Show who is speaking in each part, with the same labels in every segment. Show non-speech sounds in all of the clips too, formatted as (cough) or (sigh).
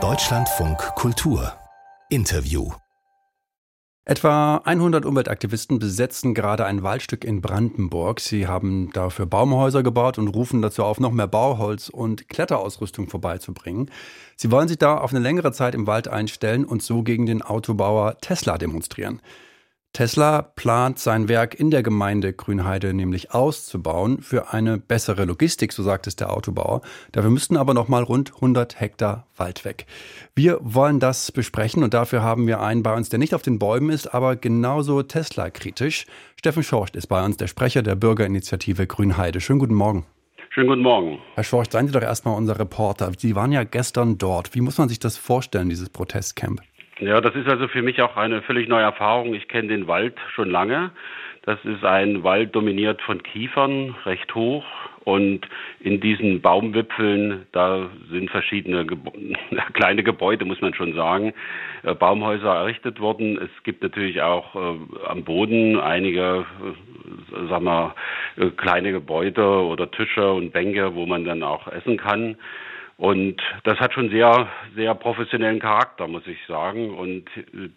Speaker 1: Deutschlandfunk Kultur Interview
Speaker 2: Etwa 100 Umweltaktivisten besetzen gerade ein Waldstück in Brandenburg. Sie haben dafür Baumhäuser gebaut und rufen dazu auf, noch mehr Bauholz und Kletterausrüstung vorbeizubringen. Sie wollen sich da auf eine längere Zeit im Wald einstellen und so gegen den Autobauer Tesla demonstrieren. Tesla plant sein Werk in der Gemeinde Grünheide nämlich auszubauen für eine bessere Logistik, so sagt es der Autobauer. Dafür müssten aber noch mal rund 100 Hektar Wald weg. Wir wollen das besprechen und dafür haben wir einen bei uns, der nicht auf den Bäumen ist, aber genauso Tesla-kritisch. Steffen Schorcht ist bei uns, der Sprecher der Bürgerinitiative Grünheide. Schönen guten Morgen.
Speaker 3: Schönen guten Morgen.
Speaker 2: Herr Schorcht, seien Sie doch erstmal unser Reporter. Sie waren ja gestern dort. Wie muss man sich das vorstellen, dieses Protestcamp?
Speaker 3: Ja, das ist also für mich auch eine völlig neue Erfahrung. Ich kenne den Wald schon lange. Das ist ein Wald dominiert von Kiefern, recht hoch. Und in diesen Baumwipfeln, da sind verschiedene Gebo (laughs) kleine Gebäude, muss man schon sagen, äh, Baumhäuser errichtet worden. Es gibt natürlich auch äh, am Boden einige, äh, sag mal, äh, kleine Gebäude oder Tische und Bänke, wo man dann auch essen kann. Und das hat schon sehr, sehr professionellen Charakter, muss ich sagen. Und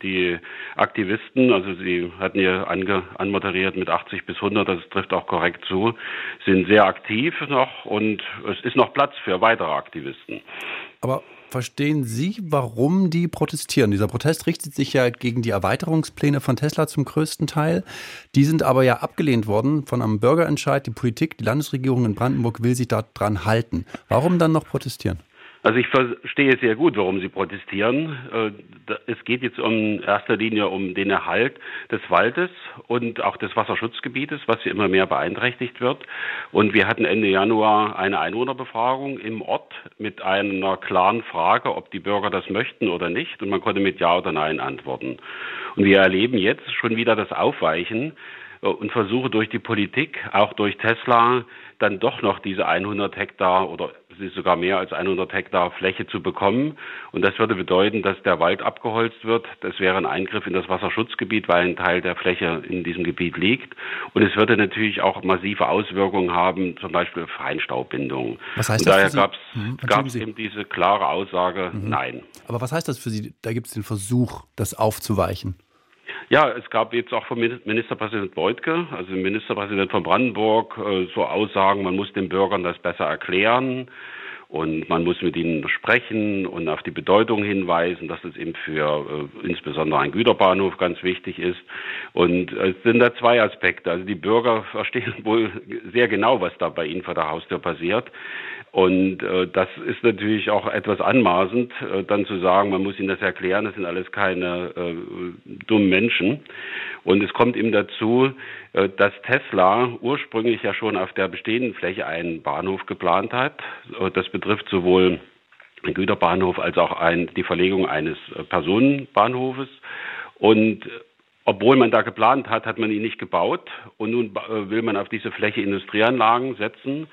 Speaker 3: die Aktivisten, also Sie hatten ja ange, anmoderiert mit 80 bis 100, das trifft auch korrekt zu, sind sehr aktiv noch und es ist noch Platz für weitere Aktivisten.
Speaker 2: Aber Verstehen Sie, warum die protestieren? Dieser Protest richtet sich ja gegen die Erweiterungspläne von Tesla zum größten Teil. Die sind aber ja abgelehnt worden von einem Bürgerentscheid. Die Politik, die Landesregierung in Brandenburg will sich daran halten. Warum dann noch protestieren?
Speaker 3: Also ich verstehe sehr gut, warum Sie protestieren. Äh, es geht jetzt in erster Linie um den Erhalt des Waldes und auch des Wasserschutzgebietes, was ja immer mehr beeinträchtigt wird. Und wir hatten Ende Januar eine Einwohnerbefragung im Ort mit einer klaren Frage, ob die Bürger das möchten oder nicht. Und man konnte mit Ja oder Nein antworten. Und wir erleben jetzt schon wieder das Aufweichen und Versuche durch die Politik, auch durch Tesla, dann doch noch diese 100 Hektar oder es ist sogar mehr als 100 Hektar Fläche zu bekommen. Und das würde bedeuten, dass der Wald abgeholzt wird. Das wäre ein Eingriff in das Wasserschutzgebiet, weil ein Teil der Fläche in diesem Gebiet liegt. Und es würde natürlich auch massive Auswirkungen haben, zum Beispiel Feinstaubbindung.
Speaker 2: Was heißt
Speaker 3: Und
Speaker 2: das
Speaker 3: daher gab es hm, eben diese klare Aussage, mhm. nein.
Speaker 2: Aber was heißt das für Sie? Da gibt es den Versuch, das aufzuweichen.
Speaker 3: Ja, es gab jetzt auch vom Ministerpräsident Beutke, also Ministerpräsident von Brandenburg, äh, so Aussagen, man muss den Bürgern das besser erklären und man muss mit ihnen sprechen und auf die Bedeutung hinweisen, dass es eben für äh, insbesondere ein Güterbahnhof ganz wichtig ist. Und es sind da zwei Aspekte. Also die Bürger (laughs) verstehen wohl sehr genau, was da bei ihnen vor der Haustür passiert. Und äh, das ist natürlich auch etwas anmaßend, äh, dann zu sagen, man muss ihnen das erklären, das sind alles keine äh, dummen Menschen. Und es kommt eben dazu, äh, dass Tesla ursprünglich ja schon auf der bestehenden Fläche einen Bahnhof geplant hat. Äh, das betrifft sowohl den Güterbahnhof als auch ein, die Verlegung eines äh, Personenbahnhofes. Und obwohl man da geplant hat, hat man ihn nicht gebaut. Und nun will man auf diese Fläche Industrieanlagen setzen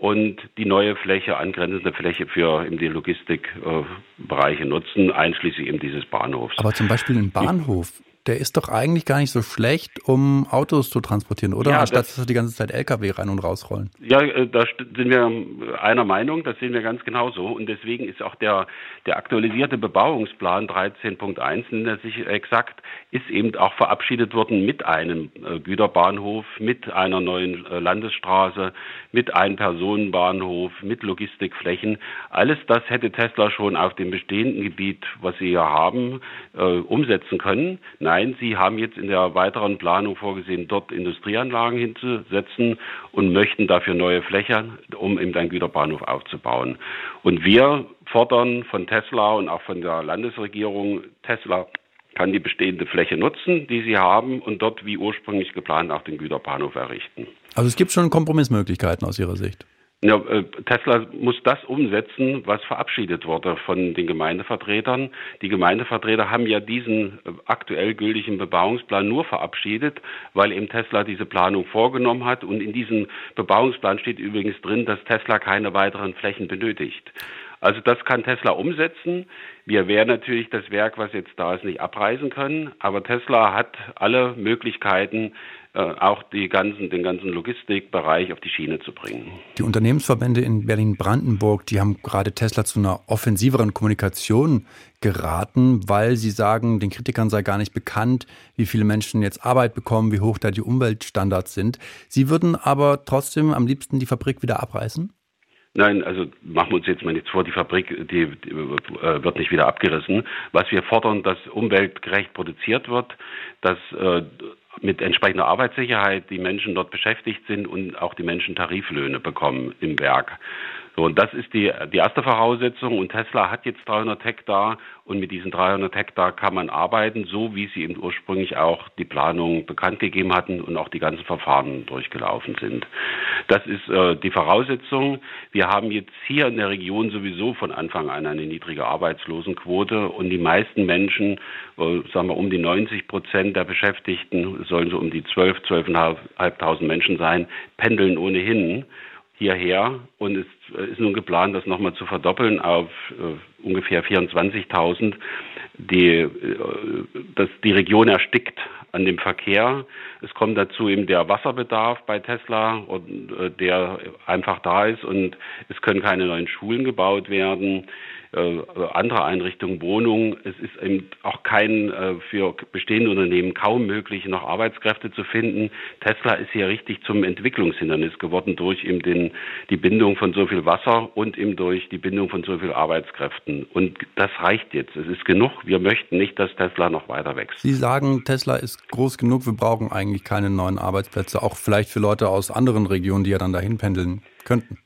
Speaker 3: und die neue Fläche, angrenzende Fläche für eben die Logistikbereiche nutzen, einschließlich eben dieses Bahnhofs.
Speaker 2: Aber zum Beispiel ein Bahnhof, der ist doch eigentlich gar nicht so schlecht, um Autos zu transportieren, oder? Ja, Anstatt das, dass die ganze Zeit LKW rein und rausrollen.
Speaker 3: Ja, äh, da sind wir einer Meinung, das sehen wir ganz genauso. Und deswegen ist auch der, der aktualisierte Bebauungsplan 13.1, nennt er sich exakt, ist eben auch verabschiedet worden mit einem äh, Güterbahnhof, mit einer neuen äh, Landesstraße, mit einem Personenbahnhof, mit Logistikflächen. Alles das hätte Tesla schon auf dem bestehenden Gebiet, was sie hier haben, umsetzen können. Nein, Sie haben jetzt in der weiteren Planung vorgesehen, dort Industrieanlagen hinzusetzen und möchten dafür neue Flächen, um eben einen Güterbahnhof aufzubauen. Und wir fordern von Tesla und auch von der Landesregierung, Tesla kann die bestehende Fläche nutzen, die sie haben, und dort wie ursprünglich geplant auch den Güterbahnhof errichten.
Speaker 2: Also es gibt schon Kompromissmöglichkeiten aus Ihrer Sicht.
Speaker 3: Ja, äh, Tesla muss das umsetzen, was verabschiedet wurde von den Gemeindevertretern. Die Gemeindevertreter haben ja diesen äh, aktuell gültigen Bebauungsplan nur verabschiedet, weil eben Tesla diese Planung vorgenommen hat. Und in diesem Bebauungsplan steht übrigens drin, dass Tesla keine weiteren Flächen benötigt. Also das kann Tesla umsetzen. Wir werden natürlich das Werk, was jetzt da ist, nicht abreißen können. Aber Tesla hat alle Möglichkeiten, äh, auch ganzen, den ganzen Logistikbereich auf die Schiene zu bringen.
Speaker 2: Die Unternehmensverbände in Berlin-Brandenburg, die haben gerade Tesla zu einer offensiveren Kommunikation geraten, weil sie sagen, den Kritikern sei gar nicht bekannt, wie viele Menschen jetzt Arbeit bekommen, wie hoch da die Umweltstandards sind. Sie würden aber trotzdem am liebsten die Fabrik wieder abreißen?
Speaker 3: Nein, also machen wir uns jetzt mal nichts vor, die Fabrik, die, die äh, wird nicht wieder abgerissen. Was wir fordern, dass umweltgerecht produziert wird, dass äh, mit entsprechender Arbeitssicherheit die Menschen dort beschäftigt sind und auch die Menschen Tariflöhne bekommen im Werk. So, und das ist die, die erste Voraussetzung. Und Tesla hat jetzt 300 Hektar und mit diesen 300 Hektar kann man arbeiten, so wie sie eben ursprünglich auch die Planung bekannt gegeben hatten und auch die ganzen Verfahren durchgelaufen sind. Das ist äh, die Voraussetzung. Wir haben jetzt hier in der Region sowieso von Anfang an eine niedrige Arbeitslosenquote und die meisten Menschen, äh, sagen wir um die 90 Prozent der Beschäftigten, sollen so um die 12, 12.500 Menschen sein, pendeln ohnehin hierher und es ist nun geplant, das nochmal zu verdoppeln auf äh, ungefähr 24.000. Die, äh, das, die Region erstickt an dem Verkehr. Es kommt dazu eben der Wasserbedarf bei Tesla, und, äh, der einfach da ist und es können keine neuen Schulen gebaut werden äh, andere Einrichtungen, Wohnungen. Es ist eben auch kein äh, für bestehende Unternehmen kaum möglich, noch Arbeitskräfte zu finden. Tesla ist hier richtig zum Entwicklungshindernis geworden durch eben den, die Bindung von so viel Wasser und eben durch die Bindung von so viel Arbeitskräften. Und das reicht jetzt. Es ist genug. Wir möchten nicht, dass Tesla noch weiter wächst.
Speaker 2: Sie sagen, Tesla ist groß genug. Wir brauchen eigentlich keine neuen Arbeitsplätze. Auch vielleicht für Leute aus anderen Regionen, die ja dann dahin pendeln könnten.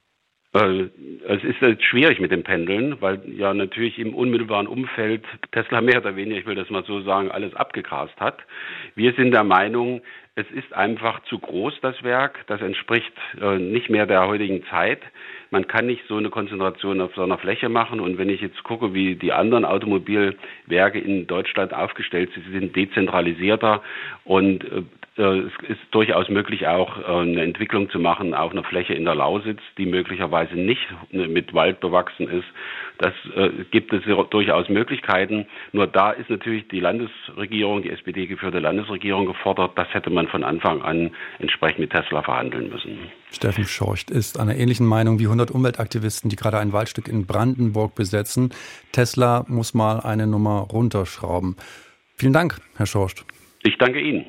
Speaker 3: Es ist jetzt schwierig mit dem Pendeln, weil ja natürlich im unmittelbaren Umfeld Tesla mehr oder weniger, ich will das mal so sagen, alles abgegrast hat. Wir sind der Meinung, es ist einfach zu groß, das Werk. Das entspricht äh, nicht mehr der heutigen Zeit. Man kann nicht so eine Konzentration auf so einer Fläche machen. Und wenn ich jetzt gucke, wie die anderen Automobilwerke in Deutschland aufgestellt sind, sie sind dezentralisierter und äh, es ist durchaus möglich, auch äh, eine Entwicklung zu machen auf einer Fläche in der Lausitz, die möglicherweise nicht äh, mit Wald bewachsen ist. Das gibt es durchaus Möglichkeiten. Nur da ist natürlich die Landesregierung, die SPD geführte Landesregierung gefordert. Das hätte man von Anfang an entsprechend mit Tesla verhandeln müssen.
Speaker 2: Steffen Schorcht ist einer ähnlichen Meinung wie 100 Umweltaktivisten, die gerade ein Waldstück in Brandenburg besetzen. Tesla muss mal eine Nummer runterschrauben. Vielen Dank, Herr Schorcht.
Speaker 3: Ich danke Ihnen.